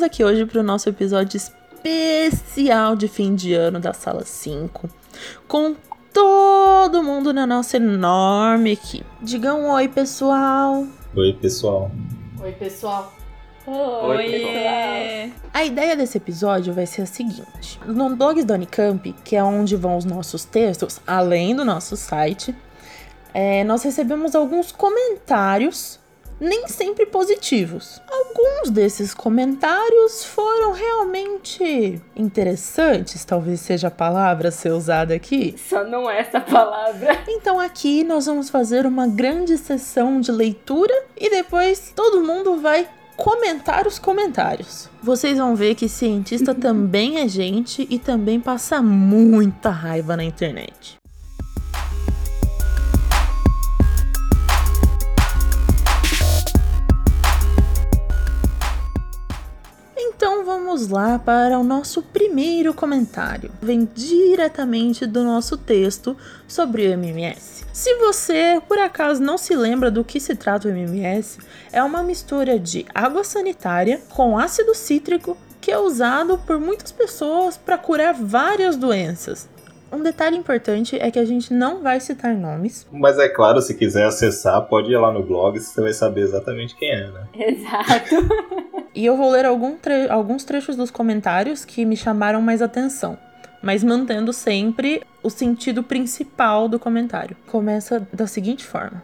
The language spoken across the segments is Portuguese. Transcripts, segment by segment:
Estamos aqui hoje para o nosso episódio especial de fim de ano da Sala 5, com todo mundo na nossa enorme equipe. Diga um oi, pessoal. Oi, pessoal. Oi, pessoal. Oi! A ideia desse episódio vai ser a seguinte: no Blogs da Unicamp, que é onde vão os nossos textos, além do nosso site, é, nós recebemos alguns comentários, nem sempre positivos. Alguns desses comentários foram realmente interessantes, talvez seja a palavra a ser usada aqui. Só não é essa palavra. Então aqui nós vamos fazer uma grande sessão de leitura e depois todo mundo vai comentar os comentários. Vocês vão ver que cientista também é gente e também passa muita raiva na internet. Então vamos lá para o nosso primeiro comentário. Vem diretamente do nosso texto sobre o MMS. Se você por acaso não se lembra do que se trata o MMS, é uma mistura de água sanitária com ácido cítrico que é usado por muitas pessoas para curar várias doenças. Um detalhe importante é que a gente não vai citar nomes. Mas é claro, se quiser acessar, pode ir lá no blog, você vai saber exatamente quem é, né? Exato. E eu vou ler tre alguns trechos dos comentários que me chamaram mais atenção, mas mantendo sempre o sentido principal do comentário. Começa da seguinte forma: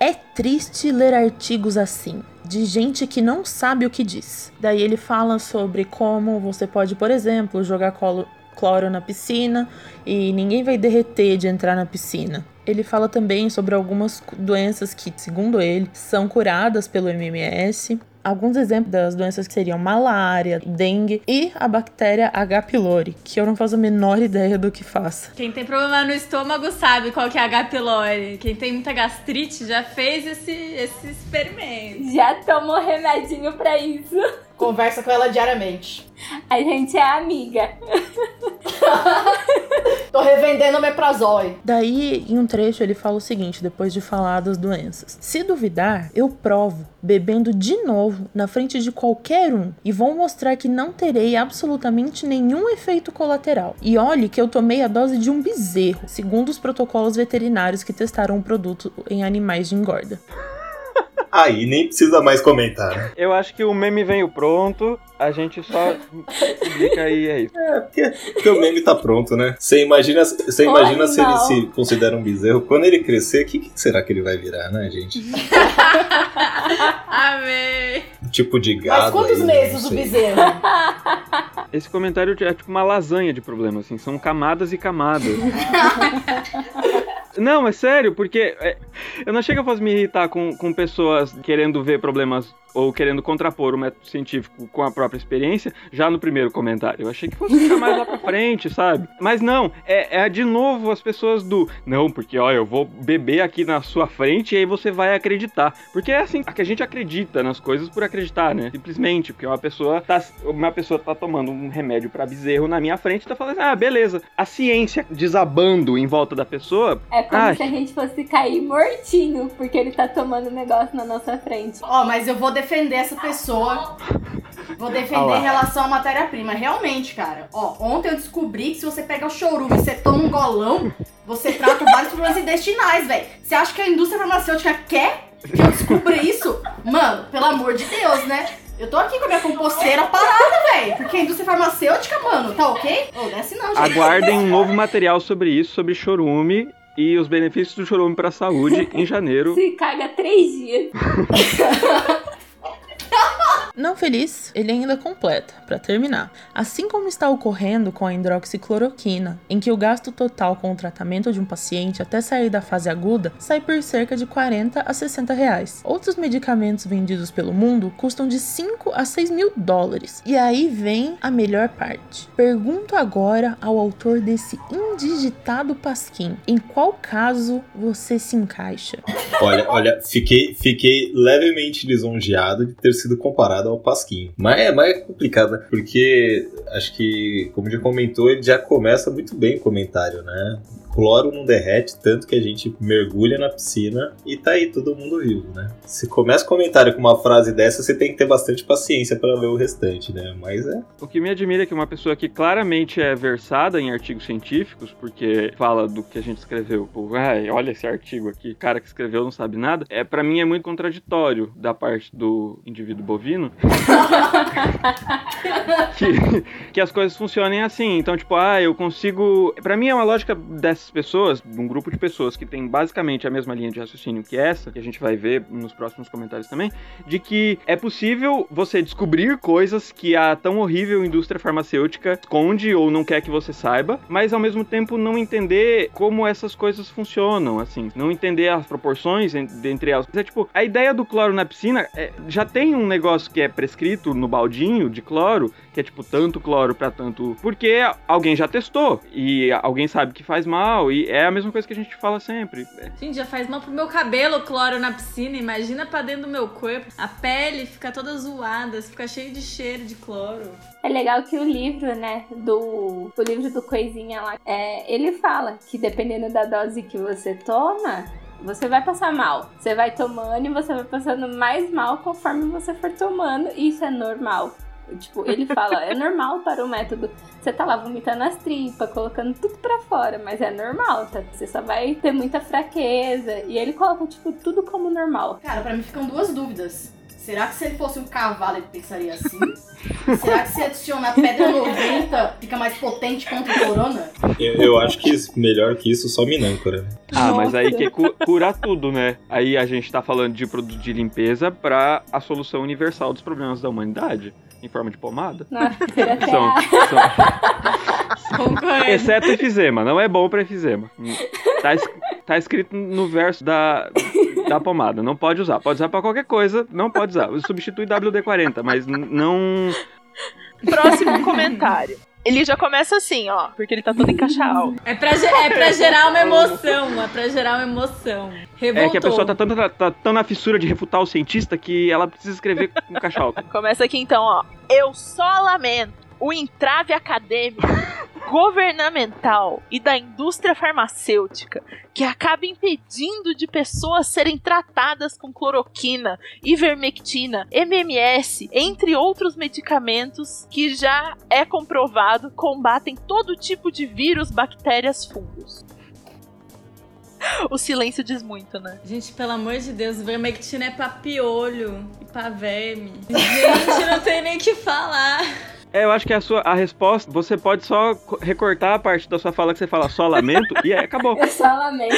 É triste ler artigos assim, de gente que não sabe o que diz. Daí ele fala sobre como você pode, por exemplo, jogar colo cloro na piscina e ninguém vai derreter de entrar na piscina. Ele fala também sobre algumas doenças que, segundo ele, são curadas pelo MMS. Alguns exemplos das doenças que seriam malária, dengue e a bactéria H. pylori, que eu não faço a menor ideia do que faça. Quem tem problema no estômago sabe qual que é a H. pylori. Quem tem muita gastrite já fez esse, esse experimento. Já tomou remedinho pra isso. Conversa com ela diariamente. A gente é amiga. Tô revendendo Meprazole. Daí, em um trecho, ele fala o seguinte, depois de falar das doenças. Se duvidar, eu provo, bebendo de novo, na frente de qualquer um, e vou mostrar que não terei absolutamente nenhum efeito colateral. E olhe que eu tomei a dose de um bezerro, segundo os protocolos veterinários que testaram o produto em animais de engorda. Aí nem precisa mais comentar, né? Eu acho que o meme veio pronto, a gente só publica aí, é isso. É, porque, porque o meme tá pronto, né? Você imagina, você imagina se ele se considera um bezerro. Quando ele crescer, o que, que será que ele vai virar, né, gente? Amei. Um tipo de gado. Mas quantos aí, meses não o bezerro? Esse comentário é tipo uma lasanha de problemas, assim, são camadas e camadas. Não, é sério, porque é, eu não chego a me irritar com, com pessoas querendo ver problemas ou querendo contrapor o método científico com a própria experiência já no primeiro comentário. Eu achei que fosse ficar mais lá pra frente, sabe? Mas não, é, é de novo as pessoas do não, porque ó, eu vou beber aqui na sua frente e aí você vai acreditar. Porque é assim que a gente acredita nas coisas por acreditar, né? Simplesmente, porque uma pessoa tá, uma pessoa tá tomando um remédio pra bezerro na minha frente e tá falando, ah, beleza. A ciência desabando em volta da pessoa. É como Ah. se a gente fosse cair mortinho, porque ele tá tomando um negócio na nossa frente. Ó, mas eu vou defender essa pessoa. Vou defender em relação à matéria-prima. Realmente, cara. Ó, ontem eu descobri que se você pega o chorume e você toma um golão, você trata vários problemas intestinais, velho. Você acha que a indústria farmacêutica quer que eu descubra isso? Mano, pelo amor de Deus, né? Eu tô aqui com a minha composteira parada, velho. Porque a indústria farmacêutica, mano, tá ok? Ô, desce não, gente. Aguardem um novo material sobre isso, sobre chorume e os benefícios do chorume pra saúde em janeiro. Se caga três dias. Não feliz, ele ainda completa, para terminar. Assim como está ocorrendo com a hidroxicloroquina, em que o gasto total com o tratamento de um paciente até sair da fase aguda sai por cerca de 40 a 60 reais. Outros medicamentos vendidos pelo mundo custam de 5 a 6 mil dólares. E aí vem a melhor parte. Pergunto agora ao autor desse indigitado pasquim, em qual caso você se encaixa? Olha, olha, fiquei, fiquei levemente lisonjeado de ter sido comparado ao Pasquim. Mas é, mas é complicado, né? Porque acho que, como já comentou, ele já começa muito bem o comentário, né? Cloro não derrete, tanto que a gente mergulha na piscina e tá aí todo mundo vivo, né? Se começa o comentário com uma frase dessa, você tem que ter bastante paciência para ler o restante, né? Mas é. O que me admira é que uma pessoa que claramente é versada em artigos científicos, porque fala do que a gente escreveu, pô, ai, olha esse artigo aqui, o cara que escreveu não sabe nada, é para mim é muito contraditório da parte do indivíduo bovino que, que as coisas funcionem assim. Então, tipo, ah, eu consigo. Para mim é uma lógica pessoas, um grupo de pessoas que tem basicamente a mesma linha de raciocínio que essa, que a gente vai ver nos próximos comentários também, de que é possível você descobrir coisas que a tão horrível indústria farmacêutica esconde ou não quer que você saiba, mas ao mesmo tempo não entender como essas coisas funcionam, assim, não entender as proporções entre elas. É tipo, a ideia do cloro na piscina é, já tem um negócio que é prescrito no baldinho de cloro, que é tipo tanto cloro para tanto, porque alguém já testou e alguém sabe que faz mal e é a mesma coisa que a gente fala sempre. Gente, já faz mal pro meu cabelo cloro na piscina, imagina para dentro do meu corpo. A pele fica toda zoada, fica cheio de cheiro de cloro. É legal que o livro, né, do o livro do Coisinha lá, é, ele fala que dependendo da dose que você toma, você vai passar mal. Você vai tomando e você vai passando mais mal conforme você for tomando. E isso é normal. Tipo, ele fala, é normal para o método. Você tá lá vomitando as tripas, colocando tudo para fora, mas é normal, tá? Você só vai ter muita fraqueza. E ele coloca, tipo, tudo como normal. Cara, para mim ficam duas dúvidas. Será que se ele fosse um cavalo ele pensaria assim? Será que se adicionar pedra 90 fica mais potente contra o corona? Eu, eu acho que melhor que isso só minâncora. Ah, mas aí que cu curar tudo, né? Aí a gente tá falando de produto de limpeza para a solução universal dos problemas da humanidade em forma de pomada. Não, são, são... Exceto efizema, não é bom para efizema. Tá, tá escrito no verso da, da pomada, não pode usar. Pode usar para qualquer coisa, não pode usar. Substitui WD-40, mas não. Próximo comentário. Ele já começa assim, ó, porque ele tá todo encaixado. É pra, é pra gerar uma emoção, é pra gerar uma emoção. Revoltou. É que a pessoa tá tão, tá, tá tão na fissura de refutar o cientista que ela precisa escrever com caixa alta. Começa aqui então, ó. Eu só lamento o entrave acadêmico, governamental e da indústria farmacêutica que acaba impedindo de pessoas serem tratadas com cloroquina, ivermectina, MMS, entre outros medicamentos que já é comprovado combatem todo tipo de vírus, bactérias, fungos. O silêncio diz muito, né? Gente, pelo amor de Deus, ivermectina é pra piolho e pra verme. Gente, não tem nem o que falar. É, eu acho que a sua a resposta, você pode só recortar a parte da sua fala que você fala só lamento e aí acabou. É só lamento.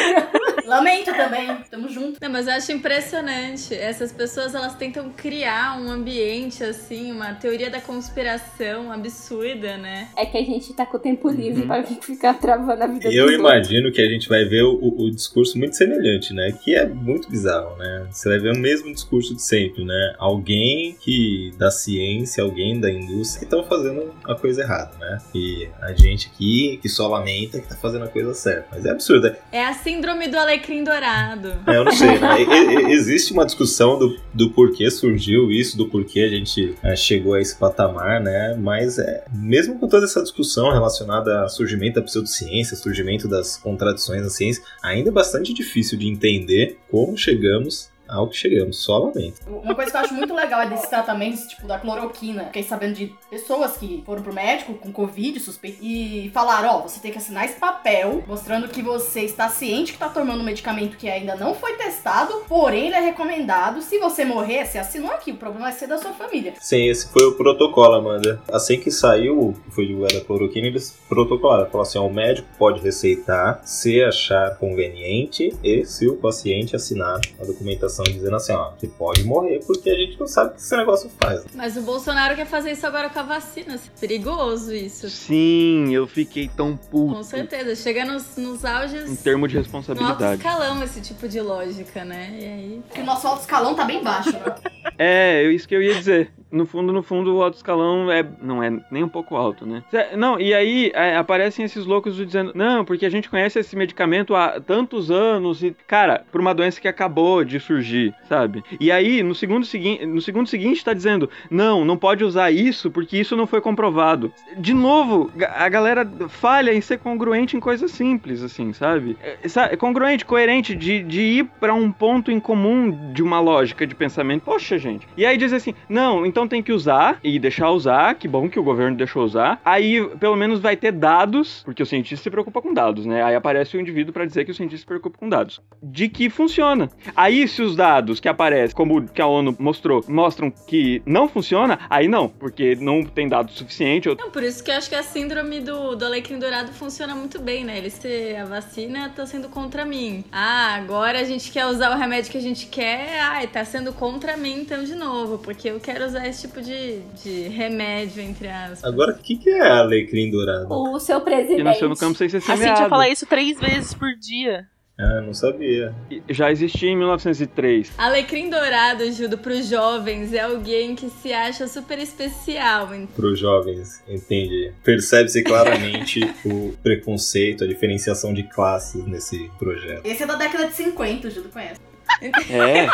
Lamento também, tamo junto. Não, mas eu acho impressionante. Essas pessoas, elas tentam criar um ambiente, assim, uma teoria da conspiração absurda, né? É que a gente tá com o tempo livre uhum. pra ficar travando a vida Eu imagino que a gente vai ver o, o, discurso muito semelhante, né? Que é muito bizarro, né? Você vai ver o mesmo discurso de sempre, né? Alguém que da ciência, alguém da indústria que estão fazendo a coisa errada, né? E a gente aqui que só lamenta que tá fazendo a coisa certa. Mas é absurdo. É, é a síndrome do alecrim dourado. É, eu não sei, né? existe uma discussão do, do porquê surgiu isso, do porquê a gente é, chegou a esse patamar, né? Mas é, mesmo com toda essa discussão relacionada ao surgimento da pseudociência, surgimento das contradições na ciência, ainda é bastante difícil de entender como chegamos ao que chegamos, só lamento. Uma coisa que eu acho muito legal é desses tratamentos, tipo, da cloroquina. Fiquei sabendo de pessoas que foram pro médico com Covid, suspeito, e falaram, ó, oh, você tem que assinar esse papel mostrando que você está ciente que tá tomando um medicamento que ainda não foi testado, porém ele é recomendado. Se você morrer, você assinou aqui, o problema vai ser da sua família. Sim, esse foi o protocolo, Amanda. Assim que saiu, foi divulgada a cloroquina, eles protocolaram. Falaram assim, ó, o médico pode receitar se achar conveniente e se o paciente assinar a documentação dizendo assim, ó, que pode morrer porque a gente não sabe o que esse negócio faz. Mas o Bolsonaro quer fazer isso agora com a vacina. Perigoso isso. Sim, eu fiquei tão puto. Com certeza. Chega nos, nos auges. Em termos de responsabilidade. No alto escalão esse tipo de lógica, né? E aí. Porque o nosso alto escalão tá bem baixo, né? é, isso que eu ia dizer. No fundo, no fundo, o alto escalão é, não é nem um pouco alto, né? Não, e aí é, aparecem esses loucos dizendo, não, porque a gente conhece esse medicamento há tantos anos e, cara, por uma doença que acabou de surgir, sabe? E aí, no segundo, segui no segundo seguinte, tá dizendo, não, não pode usar isso porque isso não foi comprovado. De novo, a galera falha em ser congruente em coisas simples, assim, sabe? É, é congruente, coerente, de, de ir pra um ponto em comum de uma lógica de pensamento. Poxa, gente. E aí diz assim, não, então tem que usar e deixar usar, que bom que o governo deixou usar. Aí, pelo menos, vai ter dados, porque o cientista se preocupa com dados, né? Aí aparece o indivíduo pra dizer que o cientista se preocupa com dados. De que funciona. Aí, se os dados que aparecem, como que a ONU mostrou, mostram que não funciona, aí não, porque não tem dado suficiente. ou- Não, por isso que eu acho que a síndrome do, do alecrim dourado funciona muito bem, né? Ele se a vacina tá sendo contra mim. Ah, agora a gente quer usar o remédio que a gente quer, ai, tá sendo contra mim então de novo, porque eu quero usar esse tipo de, de remédio, entre aspas. Agora, o que, que é alecrim dourado? O seu Que presidente. nasceu no campo sem ser A Cintia semeado. fala isso três vezes por dia. Ah, não sabia. Já existia em 1903. Alecrim dourado, Judo, pros jovens, é alguém que se acha super especial. hein? Para os jovens, entende? Percebe-se claramente o preconceito, a diferenciação de classes nesse projeto. Esse é da década de 50, o Judo conhece. É,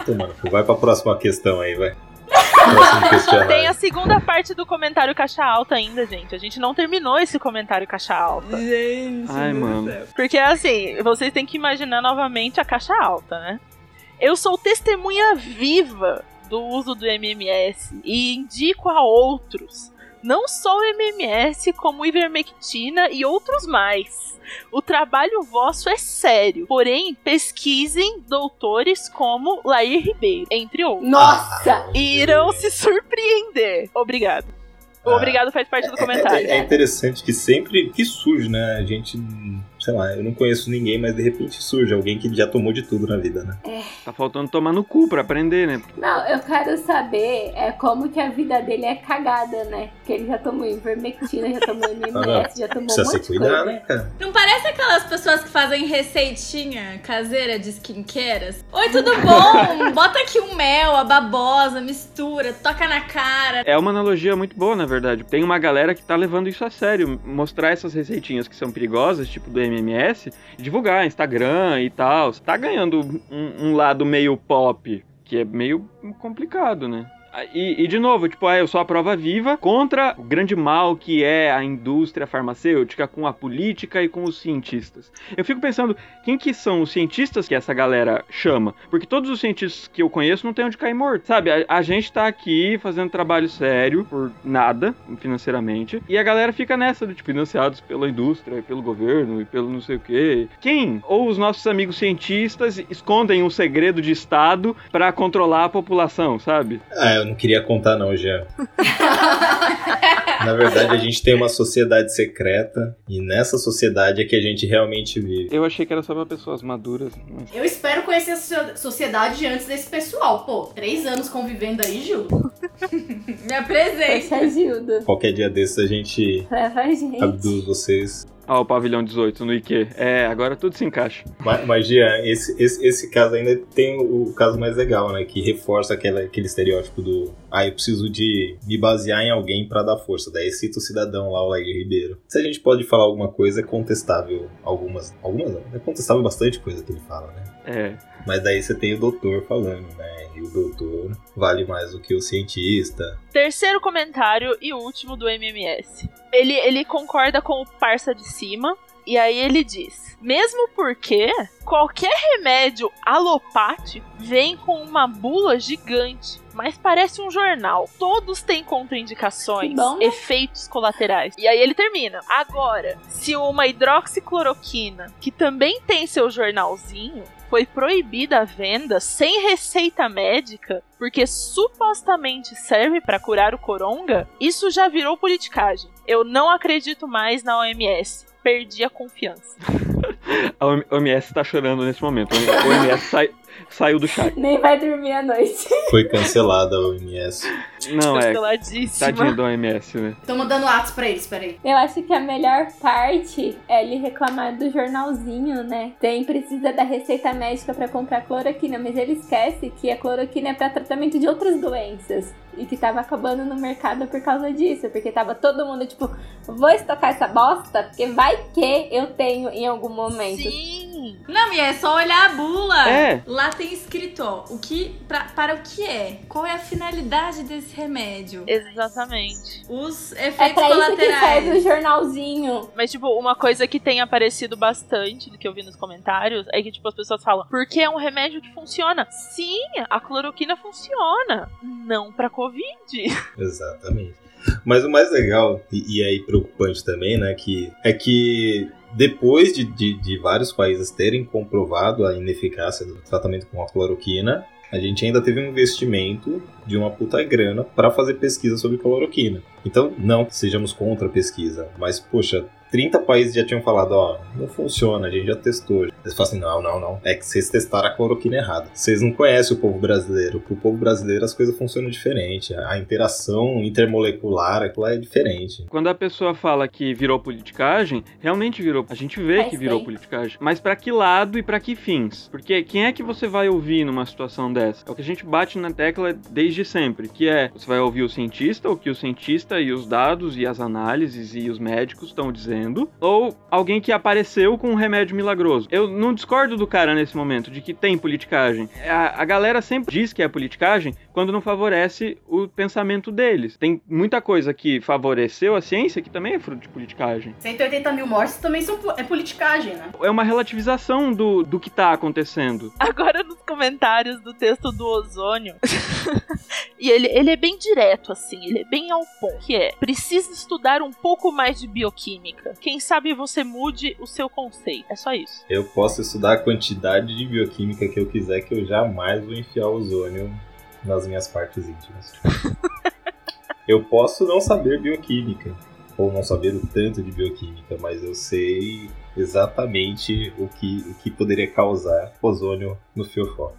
Então, mano, vai pra próxima questão aí, vai. Tem a segunda parte do comentário caixa alta ainda, gente. A gente não terminou esse comentário caixa alta. Gente, Ai, mano. Porque assim, vocês têm que imaginar novamente a caixa alta, né? Eu sou testemunha viva do uso do MMS e indico a outros, não só o MMS, como ivermectina e outros mais. O trabalho vosso é sério, porém pesquisem doutores como Lair Ribeiro, entre outros. Nossa! E irão se surpreender. Obrigado. O Ah. Obrigado faz parte do É, comentário. é interessante que sempre que surge, né? A gente, sei lá, eu não conheço ninguém, mas de repente surge alguém que já tomou de tudo na vida, né? tá faltando tomar no cu pra aprender, né? Não, eu quero saber é como que a vida dele é cagada, né? Porque ele já tomou ivermectina, já tomou MMS, já tomou um Precisa monte se de cuidar, coisa. né, cara? Não parece aquelas pessoas que fazem receitinha caseira de skincares? Oi, tudo bom? Bota aqui um mel, a babosa, mistura, toca na cara. É uma analogia muito boa, na verdade. Tem uma galera que tá levando isso a sério. Mostrar essas receitinhas que são perigosas, tipo do MMS, e divulgar Instagram e tal. Tá ganhando um, um lado meio pop, que é meio complicado, né? Ah, E, e, de novo, tipo, ah, eu sou a prova viva contra o grande mal que é a indústria farmacêutica com a política e com os cientistas. Eu fico pensando, quem que são os cientistas que essa galera chama? Porque todos os cientistas que eu conheço não tem onde cair morto, sabe? A, a gente tá aqui fazendo trabalho sério por nada, financeiramente, e a galera fica nessa, do tipo, financiados pela indústria, pelo governo e pelo não sei o quê. Quem? Ou os nossos amigos cientistas escondem um segredo de Estado pra controlar a população, sabe? Eu não queria contar não, Jean. Na verdade, a gente tem uma sociedade secreta e nessa sociedade é que a gente realmente vive. Eu achei que era só pra pessoas maduras, mas... Eu espero conhecer a so- sociedade antes desse pessoal. Pô, três anos convivendo aí, Gil. Me apresente. Poxa, Gildo. Qualquer dia desses a gente Leva a gente. abduz vocês. Ó, o pavilhão 18 no IQ. É, agora tudo se encaixa. Mas, mas esse, esse, esse caso ainda tem o caso mais legal, né? Que reforça aquela, aquele estereótipo do ah, eu preciso de me basear em alguém pra dar força. Daí cita o cidadão lá, o Lair Ribeiro. Se a gente pode falar alguma coisa, é contestável. Algumas. Algumas não. É contestável bastante coisa que ele fala, né? É. Mas daí você tem o doutor falando, né? E o doutor vale mais do que o cientista. Terceiro comentário e último do MMS. Ele, ele concorda com o parça de cima. E aí ele diz: Mesmo porque qualquer remédio alopático vem com uma bula gigante, mas parece um jornal. Todos têm contraindicações, bom, né? efeitos colaterais. E aí ele termina: Agora, se uma hidroxicloroquina, que também tem seu jornalzinho, foi proibida a venda sem receita médica, porque supostamente serve para curar o coronga, isso já virou politicagem. Eu não acredito mais na OMS. Perdi a confiança. A OMS tá chorando nesse momento. A OMS sai- saiu do chat. Nem vai dormir à noite. Foi cancelada a OMS. Não, é. Tadinho do OMS, né? Tô mandando atos pra eles, peraí. Eu acho que a melhor parte é ele reclamar do jornalzinho, né? Tem, precisa da receita médica pra comprar cloroquina, mas ele esquece que a cloroquina é pra tratamento de outras doenças. E que tava acabando no mercado por causa disso. Porque tava todo mundo tipo, vou estocar essa bosta, porque vai que eu tenho em algum momento. Sim. Não, e é só olhar a bula. É. Lá tem escrito, ó, o que, pra- para o que é? Qual é a finalidade desse remédio? Exatamente. Os É efeitos pra isso que serve o colaterais. jornalzinho. Mas, tipo, uma coisa que tem aparecido bastante do que eu vi nos comentários é que, tipo, as pessoas falam, porque é um remédio que funciona. Sim, a cloroquina funciona. Não pra Covid. Exatamente. Mas o mais legal, e, e aí preocupante também, né, que é que depois de, de, de vários países terem comprovado a ineficácia do tratamento com a cloroquina, a gente ainda teve um investimento de uma puta grana para fazer pesquisa sobre cloroquina. Então, não sejamos contra a pesquisa, mas, poxa, 30 países já tinham falado, ó, não funciona, a gente já testou. Eles falam assim, não, não, não, é que vocês testaram a cloroquina errado. Vocês não conhecem o povo brasileiro. Pro povo brasileiro as coisas funcionam diferente. A interação intermolecular, aquilo é diferente. Quando a pessoa fala que virou politicagem, realmente virou. A gente vê Faz que virou bem. politicagem. Mas pra que lado e pra que fins? Porque quem é que você vai ouvir numa situação dessa? É o que a gente bate na tecla desde sempre, que é você vai ouvir o cientista, o que o cientista e os dados e as análises e os médicos estão dizendo, ou alguém que apareceu com um remédio milagroso. Eu não discordo do cara nesse momento de que tem politicagem. A, a galera sempre diz que é politicagem quando não favorece o pensamento deles. Tem muita coisa que favoreceu a ciência que também é fruto de politicagem. 180 mil mortes também são, é politicagem, né? É uma relativização do, do que tá acontecendo. Agora nos comentários do texto do ozônio. e ele, ele é bem direto, assim, ele é bem ao ponto. Que é, precisa estudar um pouco mais de bioquímica. Quem sabe você mude o seu conceito. É só isso. Eu posso estudar a quantidade de bioquímica que eu quiser, que eu jamais vou enfiar ozônio nas minhas partes íntimas. eu posso não saber bioquímica, ou não saber o tanto de bioquímica, mas eu sei exatamente o que, o que poderia causar ozônio no fiofó.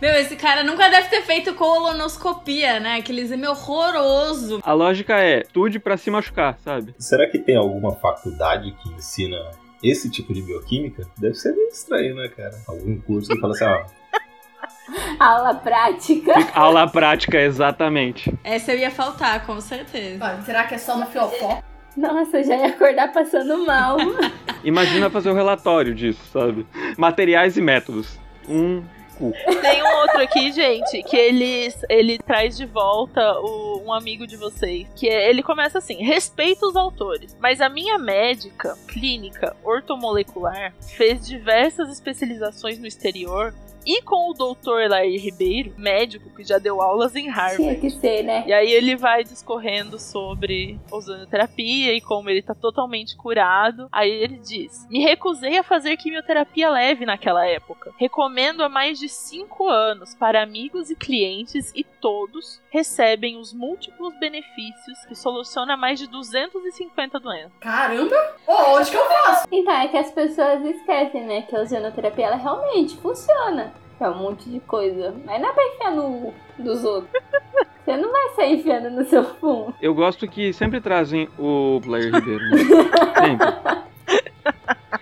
Meu, esse cara nunca deve ter feito colonoscopia, né? Aquele exame horroroso. A lógica é, estude pra se machucar, sabe? Será que tem alguma faculdade que ensina esse tipo de bioquímica? Deve ser meio estranho, né, cara? Algum curso que fala assim, ó, Aula prática. Aula prática, exatamente. Essa eu ia faltar, com certeza. Olha, será que é só no fiofó? Nossa, eu já ia acordar passando mal. Imagina fazer o relatório disso, sabe? Materiais e métodos. Um cu. Tem um outro aqui, gente, que ele, ele traz de volta o- um amigo de vocês. Que é- ele começa assim: respeito os autores, mas a minha médica clínica ortomolecular fez diversas especializações no exterior. E com o doutor Lair Ribeiro, médico que já deu aulas em Tinha Harvard. que ser, né? E aí ele vai discorrendo sobre ozonioterapia e como ele tá totalmente curado. Aí ele diz: Me recusei a fazer quimioterapia leve naquela época. Recomendo há mais de 5 anos para amigos e clientes e todos recebem os múltiplos benefícios que soluciona mais de 250 doenças. Caramba! Ô, onde que eu faço? Então, é que as pessoas esquecem, né? Que a ozonoterapia, ela realmente funciona. É um monte de coisa. Mas não é pra enfiar no dos outros. Você não vai sair enfiando no seu fundo. Eu gosto que sempre trazem o Blair Ribeiro. Né? Sempre.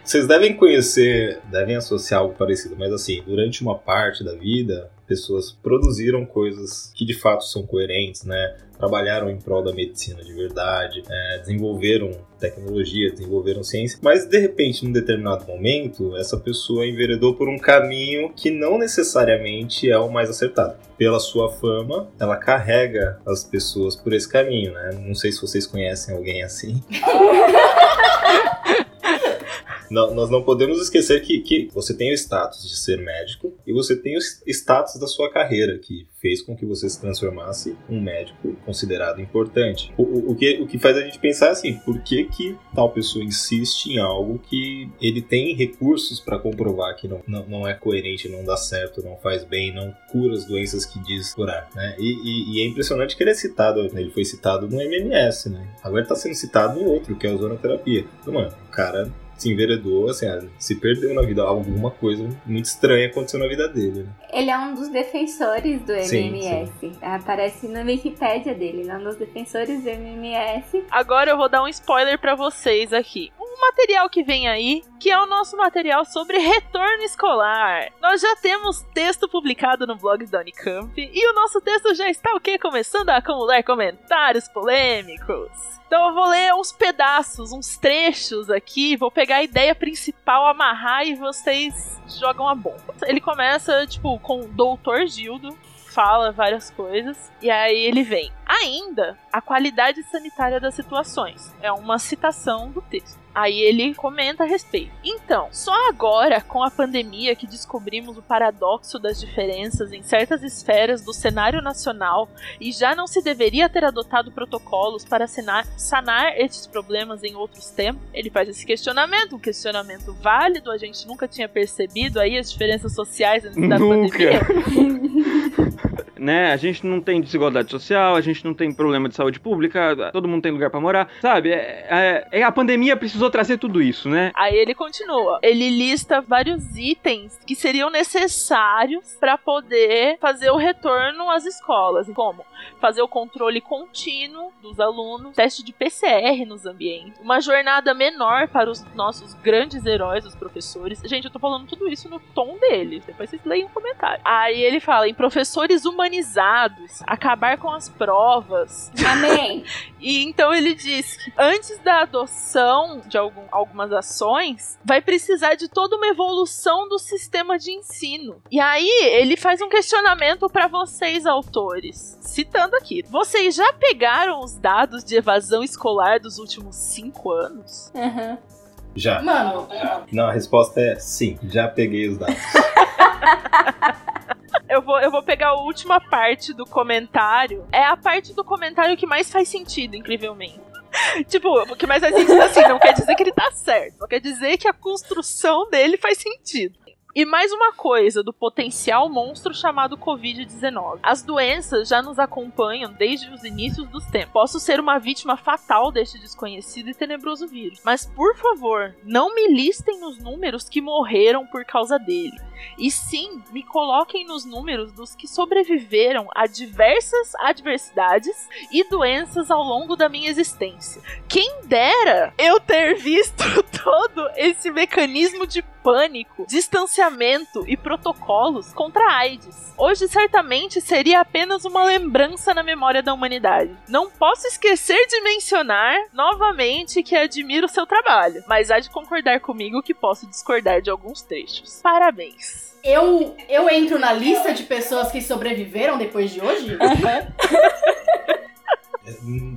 Vocês devem conhecer, devem associar algo parecido, mas assim, durante uma parte da vida, pessoas produziram coisas que de fato são coerentes, né? Trabalharam em prol da medicina de verdade, é, desenvolveram tecnologia, desenvolveram ciência, mas de repente, num determinado momento, essa pessoa enveredou por um caminho que não necessariamente é o mais acertado. Pela sua fama, ela carrega as pessoas por esse caminho, né? Não sei se vocês conhecem alguém assim. Não- nós não podemos esquecer que, que você tem o status de ser médico e você tem o status da sua carreira, que fez com que você se transformasse um médico considerado importante. O, o- o que, o que faz a gente pensar assim, por que, que tal pessoa insiste em algo que ele tem recursos para comprovar que não, não, não é coerente, não dá certo, não faz bem, não cura as doenças que diz curar, né? E, e- e é impressionante que ele é citado, né? ele foi citado no MMS, né? Agora ele tá sendo citado em outro, que é a ozonoterapia. Então, mano, o cara se enveredou, assim, ah, se perdeu na vida. Alguma coisa muito estranha aconteceu na vida dele. Né? Ele é um dos defensores do Sim, MMS. Aparece na Wikipédia dele. Ele é um dos defensores do MMS. Agora eu vou dar um spoiler pra vocês aqui. Material que vem aí, que é o nosso material sobre retorno escolar. Nós já temos texto publicado no blog da Unicamp e o nosso texto já está o quê? Começando a acumular comentários polêmicos. Então eu vou ler uns pedaços, uns trechos aqui, vou pegar a ideia principal, amarrar e vocês jogam a bomba. Ele começa, tipo, com o Doutor Gildo, fala várias coisas, e aí ele vem. Ainda, a qualidade sanitária das situações. É uma citação do texto. Aí ele comenta a respeito. Então, só agora, com a pandemia, que descobrimos o paradoxo das diferenças em certas esferas do cenário nacional e já não se deveria ter adotado protocolos para sanar, sanar esses problemas em outros tempos, ele faz esse questionamento, um questionamento válido, a gente nunca tinha percebido aí as diferenças sociais antes da Nunca. pandemia. né? A gente não tem desigualdade social, a gente não tem problema de saúde pública, todo mundo tem lugar pra morar, sabe? É, é- é- a pandemia precisou trazer tudo isso, né? Aí ele continua. Ele lista vários itens que seriam necessários para poder fazer o retorno às escolas, como fazer o controle contínuo dos alunos, teste de PCR nos ambientes, uma jornada menor para os nossos grandes heróis, os professores. Gente, eu tô falando tudo isso no tom dele. Depois vocês leem um comentário. Aí ele fala em professores humanizados, acabar com as provas, Amém. e então ele diz que antes da adoção de algum- algumas ações, vai precisar de toda uma evolução do sistema de ensino. E aí ele faz um questionamento para vocês, autores. Citando aqui: vocês já pegaram os dados de evasão escolar dos últimos cinco anos? Aham. Já. Mano, Não, a resposta é sim, já peguei os dados. Eu vou, eu vou pegar a última parte do comentário. É a parte do comentário que mais faz sentido, incrivelmente. Tipo, o que mais faz sentido assim, não quer dizer que ele tá certo. Só quer dizer que a construção dele faz sentido. E mais uma coisa do potencial monstro chamado Covid-19. As doenças já nos acompanham desde os inícios dos tempos. Posso ser uma vítima fatal deste desconhecido e tenebroso vírus. Mas, por favor, não me listem nos números que morreram por causa dele. E sim, me coloquem nos números dos que sobreviveram a diversas adversidades e doenças ao longo da minha existência. Quem dera eu ter visto todo esse mecanismo de pânico, distanciamento e protocolos contra a AIDS. Hoje certamente seria apenas uma lembrança na memória da humanidade. Não posso esquecer de mencionar novamente que admiro seu trabalho, mas há de concordar comigo que posso discordar de alguns trechos. Parabéns. Eu, eu entro na lista de pessoas que sobreviveram depois de hoje?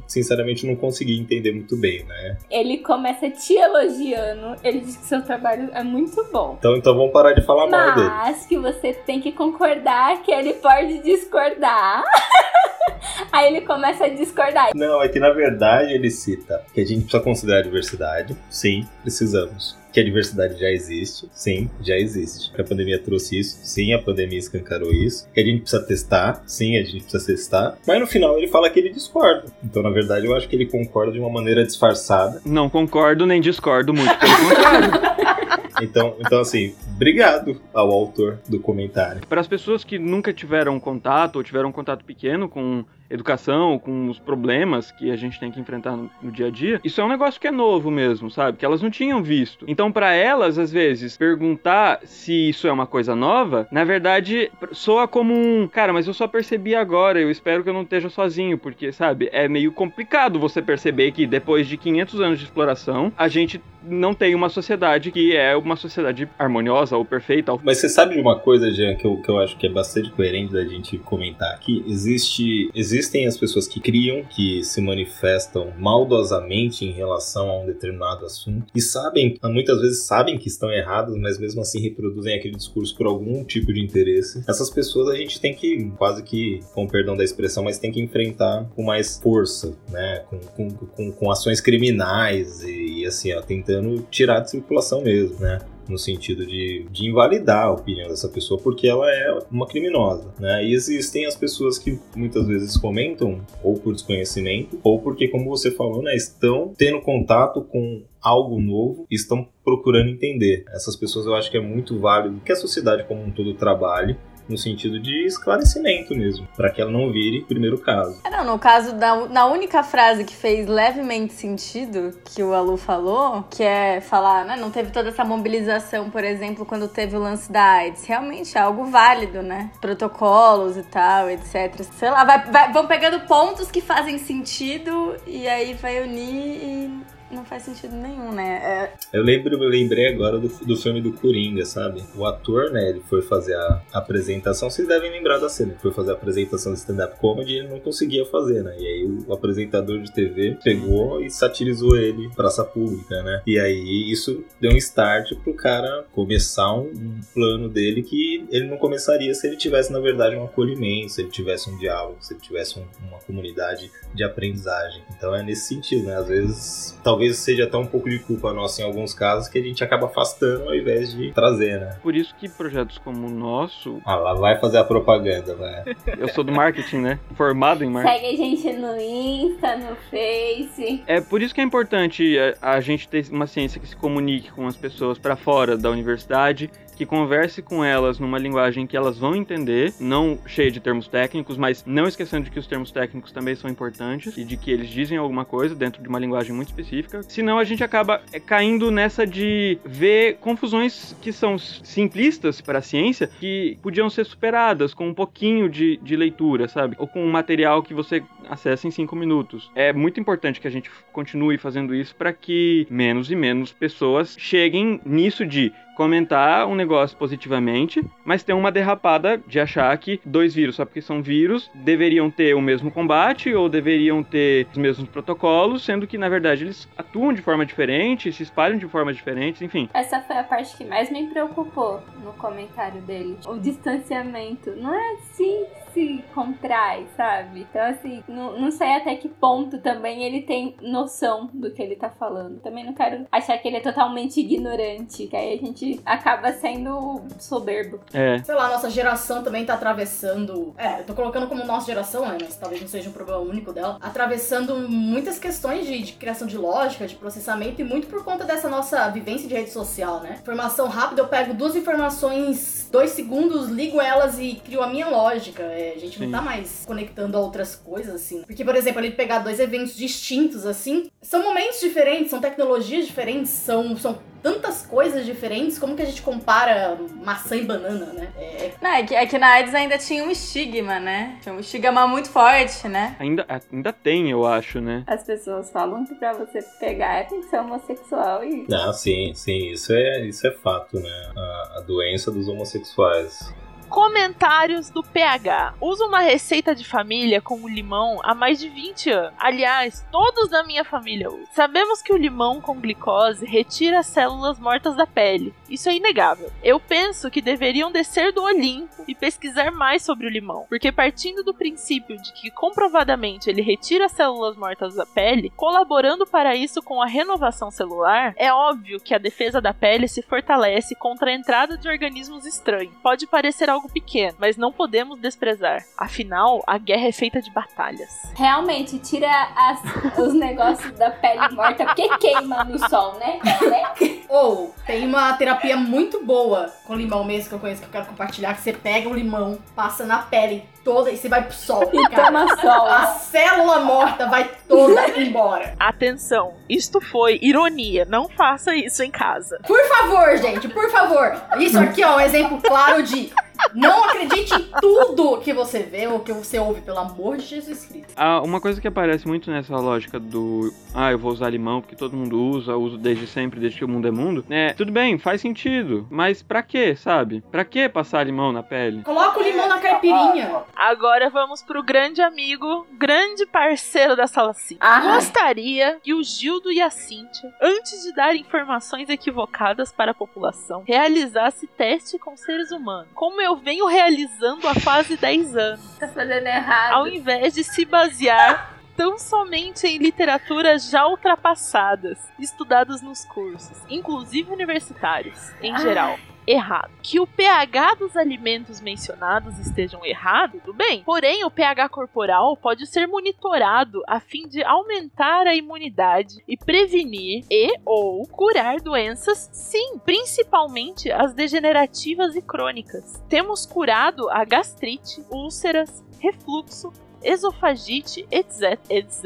Sinceramente, não consegui entender muito bem, né? Ele começa te elogiando. Ele diz que seu trabalho é muito bom. Então, então vamos parar de falar mal dele. Mas que você tem que concordar que ele pode discordar. Aí ele começa a discordar. Não, é que na verdade ele cita que a gente precisa considerar a diversidade. Sim, precisamos. Que a diversidade já existe. Sim, já existe. Que a pandemia trouxe isso. Sim, a pandemia escancarou isso. Que a gente precisa testar. Sim, a gente precisa testar. Mas no final ele fala que ele discorda. Então, na verdade, eu acho que ele concorda de uma maneira disfarçada. Não concordo nem discordo muito, pelo contrário. Então, então assim, obrigado ao autor do comentário. Para as pessoas que nunca tiveram contato ou tiveram um contato pequeno com educação, com os problemas que a gente tem que enfrentar no, no dia a dia, isso é um negócio que é novo mesmo, sabe? Que elas não tinham visto. Então, para elas, às vezes, perguntar se isso é uma coisa nova, na verdade, soa como um, cara, mas eu só percebi agora, eu espero que eu não esteja sozinho, porque, sabe, é meio complicado você perceber que depois de 500 anos de exploração, a gente não tem uma sociedade que é uma sociedade harmoniosa ou perfeita. Mas você sabe de uma coisa, Jean, que eu, que eu acho que é bastante coerente da gente comentar aqui? Existe, existem as pessoas que criam, que se manifestam maldosamente em relação a um determinado assunto e sabem, muitas vezes sabem que estão erradas, mas mesmo assim reproduzem aquele discurso por algum tipo de interesse. Essas pessoas a gente tem que, quase que, com perdão da expressão, mas tem que enfrentar com mais força, né? Com, com, com, com ações criminais e, assim, ó, tentando tirar de circulação mesmo, né? No sentido de, de invalidar a opinião dessa pessoa porque ela é uma criminosa, né? E existem as pessoas que muitas vezes comentam ou por desconhecimento ou porque, como você falou, né, estão tendo contato com algo novo e estão procurando entender. Essas pessoas eu acho que é muito válido que a sociedade como um todo trabalhe no sentido de esclarecimento mesmo, para que ela não vire primeiro caso. É, não, no caso da na única frase que fez levemente sentido que o Alu falou, que é falar, né, não teve toda essa mobilização, por exemplo, quando teve o lance da AIDS, realmente é algo válido, né? Protocolos e tal, etc. Sei lá, vai, vai, vão pegando pontos que fazem sentido e aí vai unir e não faz sentido nenhum, né? É... Eu lembro, eu lembrei agora do, do filme do Coringa, sabe? O ator, né, ele foi fazer a apresentação, vocês devem lembrar da cena, ele foi fazer a apresentação de stand-up comedy e ele não conseguia fazer, né? E aí o apresentador de TV pegou e satirizou ele praça pública, né? E aí isso deu um start pro cara começar um, um plano dele que ele não começaria se ele tivesse, na verdade, um acolhimento, se ele tivesse um diálogo, se ele tivesse um, uma comunidade de aprendizagem. Então é nesse sentido, né? Às vezes, talvez talvez seja até um pouco de culpa nossa em alguns casos que a gente acaba afastando ao invés de trazer, né? Por isso que projetos como o nosso. Ah, lá vai fazer a propaganda, vai. Eu sou do marketing, né? Formado em marketing. Segue a gente no Insta, no Face. É por isso que é importante a, a gente ter uma ciência que se comunique com as pessoas para fora da universidade que converse com elas numa linguagem que elas vão entender, não cheia de termos técnicos, mas não esquecendo de que os termos técnicos também são importantes e de que eles dizem alguma coisa dentro de uma linguagem muito específica. Senão a gente acaba é, caindo nessa de ver confusões que são simplistas para a ciência que podiam ser superadas com um pouquinho de, de leitura, sabe? Ou com um material que você acessa em cinco minutos. É muito importante que a gente continue fazendo isso para que menos e menos pessoas cheguem nisso de comentar um negócio positivamente, mas tem uma derrapada de achar que dois vírus, só porque são vírus, deveriam ter o mesmo combate ou deveriam ter os mesmos protocolos, sendo que na verdade eles atuam de forma diferente, se espalham de forma diferente, enfim. Essa foi a parte que mais me preocupou no comentário dele. O distanciamento. Não é assim se contrai, sabe? Então, assim, não, não sei até que ponto também ele tem noção do que ele tá falando. Também não quero achar que ele é totalmente ignorante, que aí a gente acaba sendo soberbo. É. Sei lá, nossa geração também tá atravessando. É, eu tô colocando como nossa geração, né? Mas talvez não seja um problema único dela. Atravessando muitas questões de, de criação de lógica, de processamento, e muito por conta dessa nossa vivência de rede social, né? Informação rápida, eu pego duas informações, dois segundos, ligo elas e crio a minha lógica. É, a gente Sim. não tá mais conectando a outras coisas, assim. Porque, por exemplo, ele pegar dois eventos distintos, assim, são momentos diferentes, são tecnologias diferentes, são, são tantas coisas diferentes. Como que a gente compara maçã e banana, né? É, Não, é que, é que na AIDS ainda tinha um estigma, né? Tinha um estigma muito forte, né? Ainda, ainda tem, eu acho, né? As pessoas falam que pra você pegar tem que ser homossexual e. Não, sim, sim, isso é, isso é fato, né? A, a doença dos homossexuais. Comentários do PH. Uso uma receita de família com o limão há mais de 20 anos. Aliás, todos da minha família usam. Sabemos que o limão com glicose retira as células mortas da pele. Isso é inegável. Eu penso que deveriam descer do Olimpo e pesquisar mais sobre o limão, porque partindo do princípio de que comprovadamente ele retira as células mortas da pele, colaborando para isso com a renovação celular, é óbvio que a defesa da pele se fortalece contra a entrada de organismos estranhos. Pode parecer algo pequeno, mas não podemos desprezar. Afinal, a guerra é feita de batalhas. Realmente, tira as- os negócios da pele morta, porque queima no sol, né? Né? Ou tem uma terapia muito boa com limão mesmo que eu conheço que eu quero compartilhar, que você pega o limão, passa na pele toda e você vai pro sol. E cara. toma sol. A célula morta vai toda embora. Atenção, isto foi ironia. Não faça isso em casa. Por favor, gente, por favor. Isso aqui ó, é um exemplo claro de não acredite em tudo que você vê ou que você ouve, pelo amor de Jesus Cristo. Ah, uma coisa que aparece muito nessa lógica do ah, eu vou usar limão porque todo mundo usa, uso desde sempre, desde que o mundo é mundo, é, tudo bem, faz sentido, mas pra quê, sabe? Pra que passar limão na pele? Coloca o limão na caipirinha. Agora vamos pro grande amigo, grande parceiro da Salacina. Ah. Gostaria que o Gildo e a Cíntia, antes de dar informações equivocadas para a população, realizasse teste com seres humanos, como eu venho realizando há quase 10 anos, Tá fazendo ao errado. invés de se basear tão somente em literaturas já ultrapassadas, estudadas nos cursos, inclusive universitários, em geral errado. Que o pH dos alimentos mencionados estejam errado, tudo bem. Porém, o pH corporal pode ser monitorado a fim de aumentar a imunidade e prevenir e ou curar doenças, sim, principalmente as degenerativas e crônicas. Temos curado a gastrite, úlceras, refluxo, esofagite, etc, etc,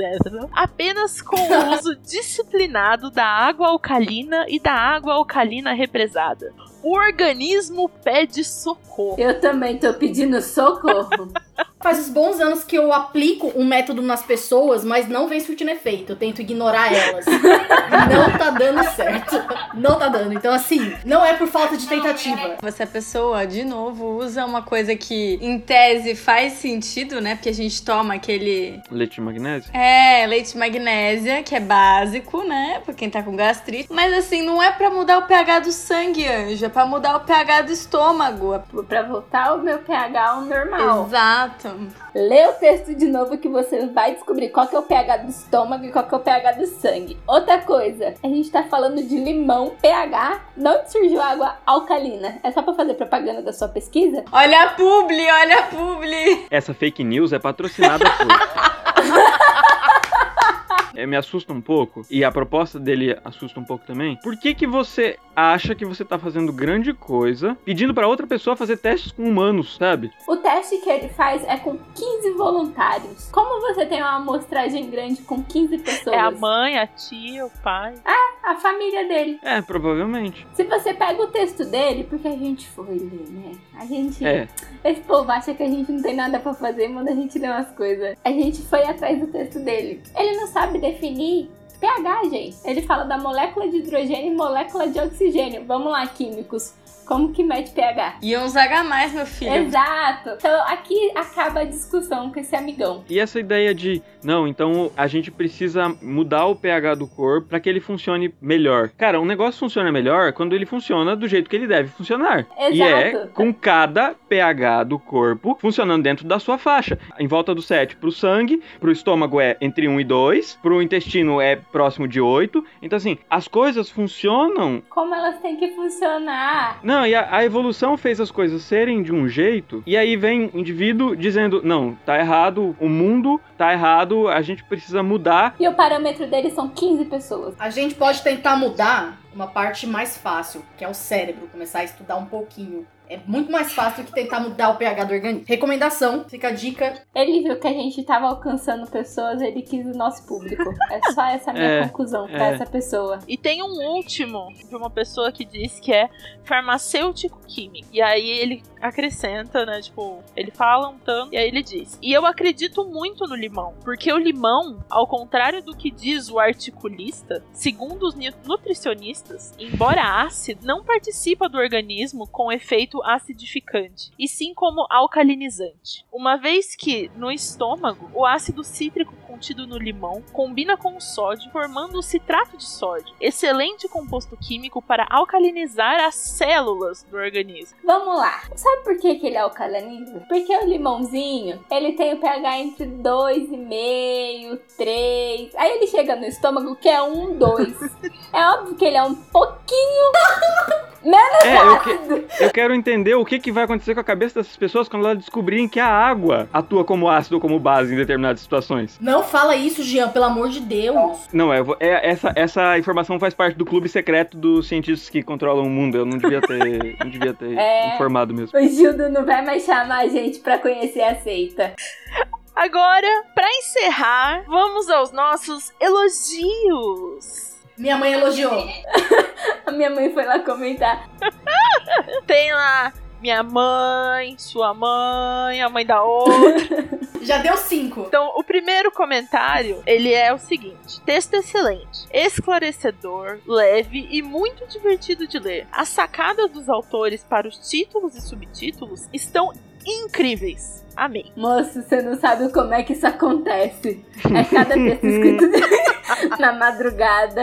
apenas com o uso disciplinado da água alcalina e da água alcalina represada. O organismo pede socorro. Eu também tô pedindo socorro. Faz uns bons anos que eu aplico um método nas pessoas, mas não vem surtindo efeito. Eu tento ignorar elas. não tá dando certo. Não tá dando. Então, assim, não é por falta de tentativa. Você, a pessoa, de novo, usa uma coisa que, em tese, faz sentido, né? Porque a gente toma aquele. Leite de magnésio? É, leite de magnésia, que é básico, né? Pra quem tá com gastrite. Mas, assim, não é pra mudar o pH do sangue, anjo. Pra mudar o pH do estômago. pra voltar o meu pH ao normal. Exato. Lê o texto de novo que você vai descobrir qual que é o pH do estômago e qual que é o pH do sangue. Outra coisa, a gente tá falando de limão, pH, não surgiu água alcalina? É só pra fazer propaganda da sua pesquisa? Olha a publi, olha a publi. Essa fake news é patrocinada por. É, me assusta um pouco, e a proposta dele assusta um pouco também. Por que que você acha que você tá fazendo grande coisa pedindo pra outra pessoa fazer testes com humanos, sabe? O teste que ele faz é com 15 voluntários. Como você tem uma amostragem grande com 15 pessoas? É a mãe, a tia, o pai. a família dele. É, provavelmente. Se você pega o texto dele, porque a gente foi ler, né? A gente. É. Esse povo acha que a gente não tem nada pra fazer, manda a gente ler umas coisas. A gente foi atrás do texto dele. Ele não sabe definir pH, gente. Ele fala da molécula de hidrogênio e molécula de oxigênio. Vamos lá, químicos. Como que mede pH? Íons H+, meu filho. Exato. Então aqui acaba a discussão com esse amigão. E essa ideia de, não, então a gente precisa mudar o pH do corpo para que ele funcione melhor. Cara, um negócio funciona melhor quando ele funciona do jeito que ele deve funcionar. E é Exato. com cada pH do corpo funcionando dentro da sua faixa. Em volta do 7 pro sangue, pro estômago é entre 1 e 2, pro intestino é próximo de 8. Então assim, as coisas funcionam Como elas têm que funcionar? não, e a, a evolução fez as coisas serem de um jeito, e aí vem o indivíduo dizendo: não, tá errado, o mundo tá errado, a gente precisa mudar. E o parâmetro deles são 15 pessoas. A gente pode tentar mudar uma parte mais fácil, que é o cérebro, começar a estudar um pouquinho. É muito mais fácil do que tentar mudar o pH do organismo. Recomendação, fica a dica. Ele viu que a gente tava alcançando pessoas, ele quis o nosso público. É só essa minha É, conclusão pra é. essa pessoa. E tem um último de uma pessoa que diz que é farmacêutico químico. E aí ele acrescenta, né? Tipo, ele fala um tanto e aí ele diz: E eu acredito muito no limão, porque o limão, ao contrário do que diz o articulista, segundo os ni- nutricionistas, embora ácido, não participa do organismo com efeito acidificante, e sim como alcalinizante. Uma vez que no estômago o ácido cítrico contido no limão combina com o sódio, formando o citrato de sódio, excelente composto químico para alcalinizar as células do organismo. Vamos lá. Sabe por que, que ele alcaliniza? Porque o limãozinho, ele tem o pH entre 2,5, 3. Aí ele chega no estômago que é 1, 2. é óbvio que ele é um pouquinho menos É, eu, que- eu quero entender o que, que vai acontecer com a cabeça dessas pessoas quando elas descobrirem que a água atua como ácido ou como base em determinadas situações. Não fala isso, Jean, pelo amor de Deus. Não, vou- é, essa, essa informação faz parte do clube secreto dos cientistas que controlam o mundo. Eu não devia ter, não devia ter É. informado mesmo. O Gildo não vai mais chamar a gente pra conhecer a seita. Agora, para encerrar, vamos aos nossos elogios. Minha mãe elogiou. A minha mãe foi lá comentar. Tem lá minha mãe, sua mãe, a mãe da outra. Já deu cinco. Então, o primeiro comentário, ele é o seguinte: texto excelente, esclarecedor, leve e muito divertido de ler. As sacadas dos autores para os títulos e subtítulos estão incríveis. Amém. Moço, você não sabe como é que isso acontece. É cada texto escrito na madrugada.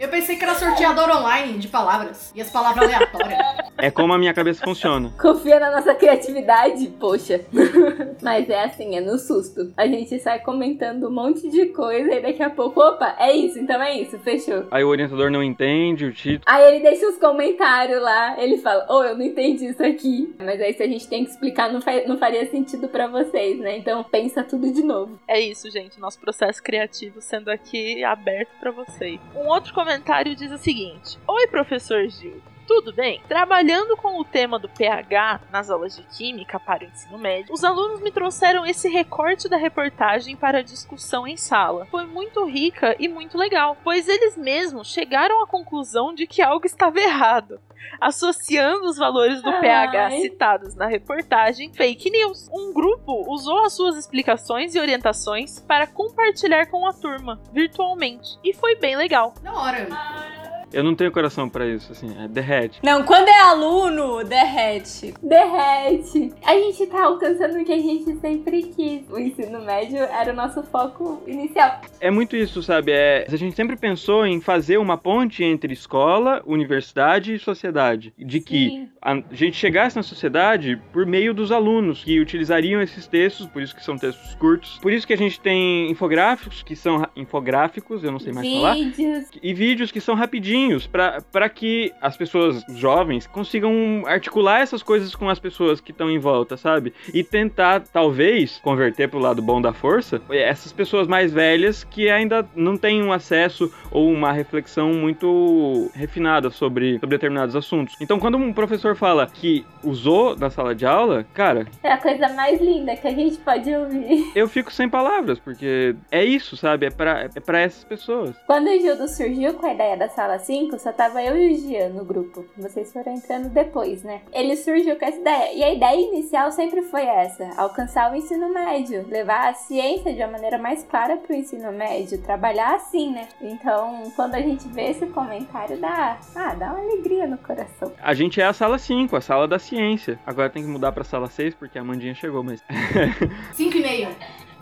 Eu pensei que era sorteador online de palavras. E as palavras aleatórias. É como a minha cabeça funciona. Confia na nossa criatividade, poxa. Mas é assim, é no susto. A gente sai comentando um monte de coisa e daqui a pouco, opa, é isso, então é isso, fechou. Aí o orientador não entende o título. Aí ele deixa os comentários lá, ele fala, oh, eu não entendi isso aqui. Mas aí se a gente tem que explicar, não, fa- não faria sentido pra vocês, né? Então pensa tudo de novo. É isso, gente. Nosso processo criativo sendo aqui aberto pra vocês. Um outro comentário diz o seguinte: Oi, professor Gil. Tudo bem? Trabalhando com o tema do pH nas aulas de química para o ensino médio, os alunos me trouxeram esse recorte da reportagem para a discussão em sala. Foi muito rica e muito legal, pois eles mesmos chegaram à conclusão de que algo estava errado associando os valores do pH Ai. citados na reportagem fake news. Um grupo usou as suas explicações e orientações para compartilhar com a turma virtualmente e foi bem legal. Da hora. Eu não tenho coração pra isso, assim, é derrete. Não, quando é aluno, derrete. Derrete! A gente tá alcançando o que a gente sempre quis. O ensino médio era o nosso foco inicial. É muito isso, sabe? É, a gente sempre pensou em fazer uma ponte entre escola, universidade e sociedade. De que Sim. a gente chegasse na sociedade por meio dos alunos que utilizariam esses textos, por isso que são textos curtos. Por isso que a gente tem infográficos que são infográficos, eu não sei mais falar. Vídeos. E vídeos que são rapidinhos para que as pessoas jovens consigam articular essas coisas com as pessoas que estão em volta, sabe? E tentar, talvez, converter pro lado bom da força essas pessoas mais velhas que ainda não têm um acesso ou uma reflexão muito refinada sobre, sobre determinados assuntos. Então, quando um professor fala que usou na sala de aula, cara, É a coisa mais linda que a gente pode ouvir. eu fico sem palavras, porque é isso, sabe? É pra, é pra essas pessoas. Quando o Gildo surgiu com a ideia da sala 5, só tava eu e o Gian no grupo. Vocês foram entrando depois, né? Ele surgiu com essa ideia. E a ideia inicial sempre foi essa: alcançar o ensino médio, levar a ciência de uma maneira mais clara pro ensino médio, trabalhar assim, né? Então, quando a gente vê esse comentário, dá, ah, dá uma alegria no coração. A gente é a sala 5, a sala da ciência. Agora tem que mudar pra sala 6 porque a Mandinha chegou, mas. 5 e meio.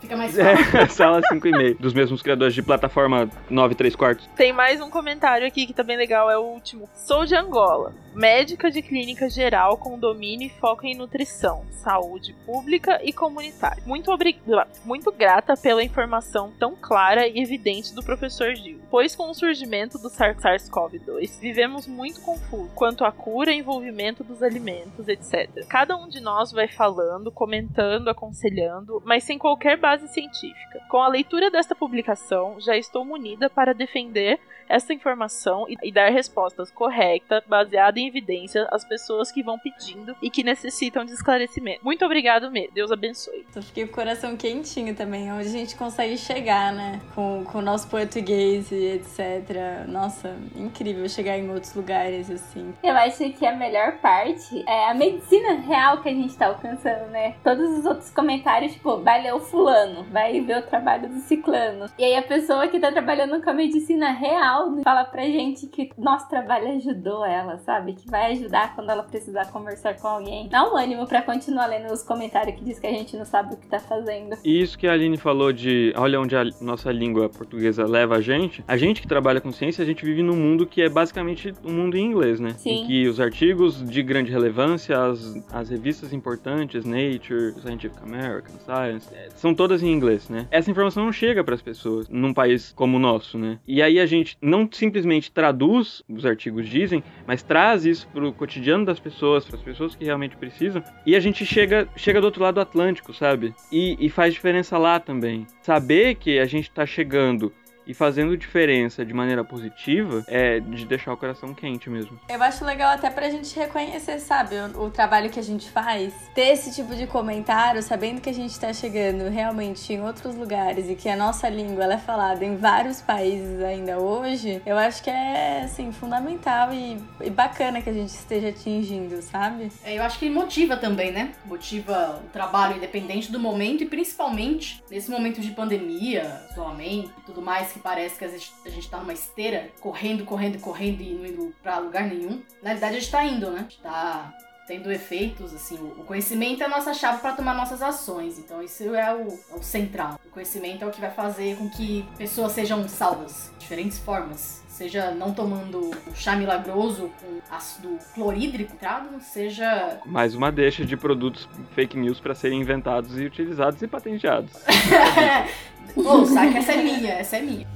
Fica mais fácil. É, sala 5 e meio. Dos mesmos criadores de plataforma 9 3 quartos. Tem mais um comentário aqui que tá bem legal, é o último. Sou de Angola, médica de clínica geral com domínio e foco em nutrição, saúde pública e comunitária. Muito obrigada, muito grata pela informação tão clara e evidente do professor Gil, pois com o surgimento do SAR- SARS-CoV-2, vivemos muito confuso quanto à cura e envolvimento dos alimentos, etc. Cada um de nós vai falando, comentando, aconselhando, mas sem qualquer base científica. Com a leitura desta publicação, já estou munida para defender essa informação e, dar respostas corretas, baseadas em evidência às pessoas que vão pedindo e que necessitam de esclarecimento. Muito obrigado mesmo. Deus abençoe. Eu fiquei com o coração quentinho também, onde a gente consegue chegar, né? Com, com o nosso português e etc. Nossa, incrível chegar em outros lugares, assim. Eu acho que a melhor parte é a medicina real que a gente tá alcançando, né? Todos os outros comentários, tipo, vai ler o fulano, vai ver o trabalho do ciclano. E aí a pessoa que tá trabalhando com a medicina real fala pra gente que nosso trabalho ajudou ela, sabe? Que vai ajudar quando ela precisar conversar com alguém. Dá um ânimo pra continuar lendo os comentários que diz que a gente não sabe o que tá fazendo. E isso que a Aline falou de olha onde a nossa língua portuguesa leva a gente. A gente que trabalha com ciência, a gente vive num mundo que é basicamente um mundo em inglês, né? Sim. Em que os artigos de grande relevância, as, as revistas importantes, Nature, Scientific American, Science, é, são todas em inglês, né? Essa informação não chega para as pessoas num país como o nosso, né? E aí a gente não simplesmente traduz os artigos dizem, mas traz isso pro cotidiano das pessoas, para as pessoas que realmente precisam, e a gente chega, chega do outro lado do Atlântico, sabe? E, e faz diferença lá também. Saber que a gente tá chegando e fazendo diferença de maneira positiva é de deixar o coração quente mesmo. Eu acho legal até pra gente reconhecer, sabe, o, o trabalho que a gente faz. Ter esse tipo de comentário, sabendo que a gente tá chegando realmente em outros lugares e que a nossa língua ela é falada em vários países ainda hoje, eu acho que é, assim, fundamental e, e bacana que a gente esteja atingindo, sabe? É, eu acho que ele motiva também, né? Motiva o trabalho independente do momento e principalmente nesse momento de pandemia, isolamento e tudo mais, que parece que a gente, a gente tá numa esteira, correndo, correndo, correndo e não indo pra lugar nenhum. Na verdade, a gente tá indo, né? A gente tá tendo efeitos, assim, o conhecimento é a nossa chave para tomar nossas ações. Então isso é o, é o central. O conhecimento é o que vai fazer com que pessoas sejam salvas de diferentes formas. Seja não tomando chá milagroso com ácido clorídrico, entrado, seja Mais uma deixa de produtos fake news para serem inventados e utilizados e patenteados. Ô, saca, essa é minha, essa é minha.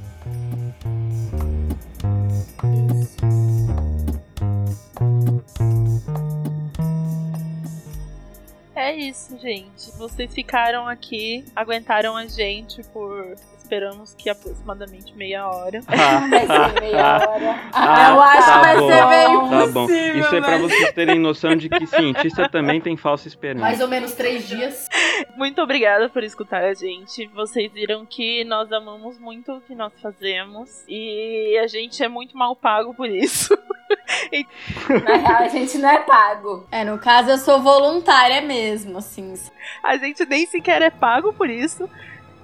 É isso, gente. Vocês ficaram aqui, aguentaram a gente por. Esperamos que aproximadamente meia hora. Vai ser meia hora. Ah, eu acho tá que vai bom. ser meio Tá bom. impossível, Isso é pra velho. vocês terem noção de que cientista também tem falsa esperança. Mais ou menos três dias. Muito obrigada por escutar a gente. Vocês viram que nós amamos muito o que nós fazemos e a gente é muito mal pago por isso. Na real, a gente não é pago. É, no caso eu sou voluntária mesmo, assim. A gente nem sequer é pago por isso.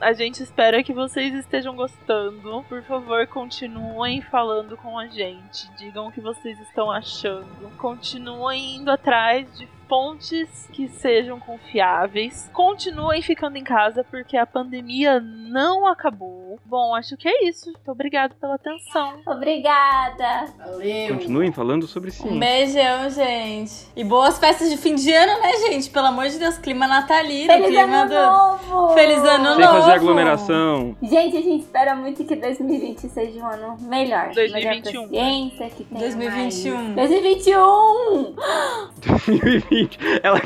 A gente espera que vocês estejam gostando. Por favor, continuem falando com a gente. Digam o que vocês estão achando. Continuem indo atrás de fontes que sejam confiáveis. Continuem ficando em casa porque a pandemia não acabou. Bom, acho que é isso. Muito obrigada pela atenção. Obrigada. Valeu. Continuem falando sobre Um ciência. beijão, gente. E boas festas de fim de ano, né, gente? Pelo amor de Deus, clima natalino, Feliz clima ano do. novo! Feliz ano Sem novo. fazer aglomeração. Gente, a gente espera muito que 2020 seja um ano melhor. 2021. Melhor pra ciência, que tenha 2021. mais- 2021! 2020. Ela,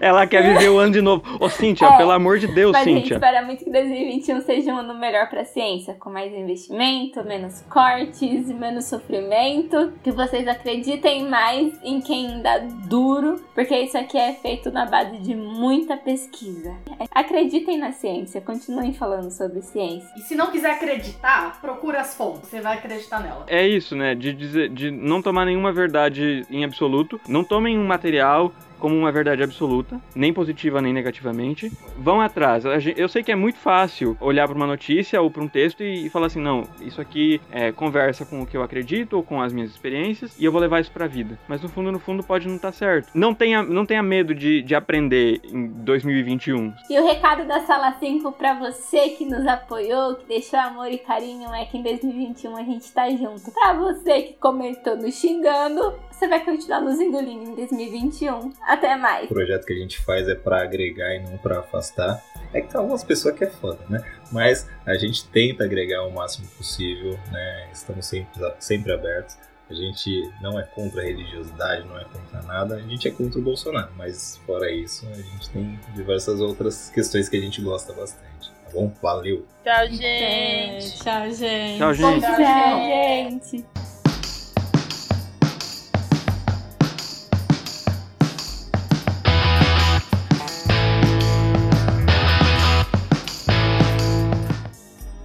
ela quer viver o ano de novo. Ô, Cíntia, É, pelo amor de Deus, Mas a gente Cíntia. espera muito que 2021 seja um ano melhor pra ciência, com mais investimento, menos cortes, menos sofrimento. Que vocês acreditem mais em quem dá duro, porque isso aqui é feito na base de muita pesquisa. Acreditem na ciência, continuem falando sobre ciência. E se não quiser acreditar, procura as fontes. Você vai acreditar nela. É isso, né? De, dizer, de não tomar nenhuma verdade em absoluto. Não tomem um material como uma verdade absoluta, nem positiva nem negativamente. Vão atrás. Eu sei que é muito fácil olhar para uma notícia ou para um texto e, falar assim: não, isso aqui é, conversa com o que eu acredito ou com as minhas experiências e eu vou levar isso para a vida. Mas no fundo, no fundo, pode não estar certo. Não tenha, não tenha medo de, de aprender em 2021. E o recado da Sala 5 pra você que nos apoiou, que deixou amor e carinho, é que em 2021 a gente tá junto. Pra você que comentou nos xingando, você vai continuar nos engolindo em 2021. Até mais. O projeto que a gente faz é pra agregar e não pra afastar. É que tem algumas pessoas que é foda, né? Mas a gente tenta agregar o máximo possível, né? Estamos sempre, sempre abertos. A gente não é contra a religiosidade, não é contra nada. A gente é contra o Bolsonaro. Mas fora isso, a gente tem diversas outras questões que a gente gosta bastante. Tá bom? Valeu! Tchau, gente. tchau, gente. Tchau, gente. Tchau, Tchau, gente.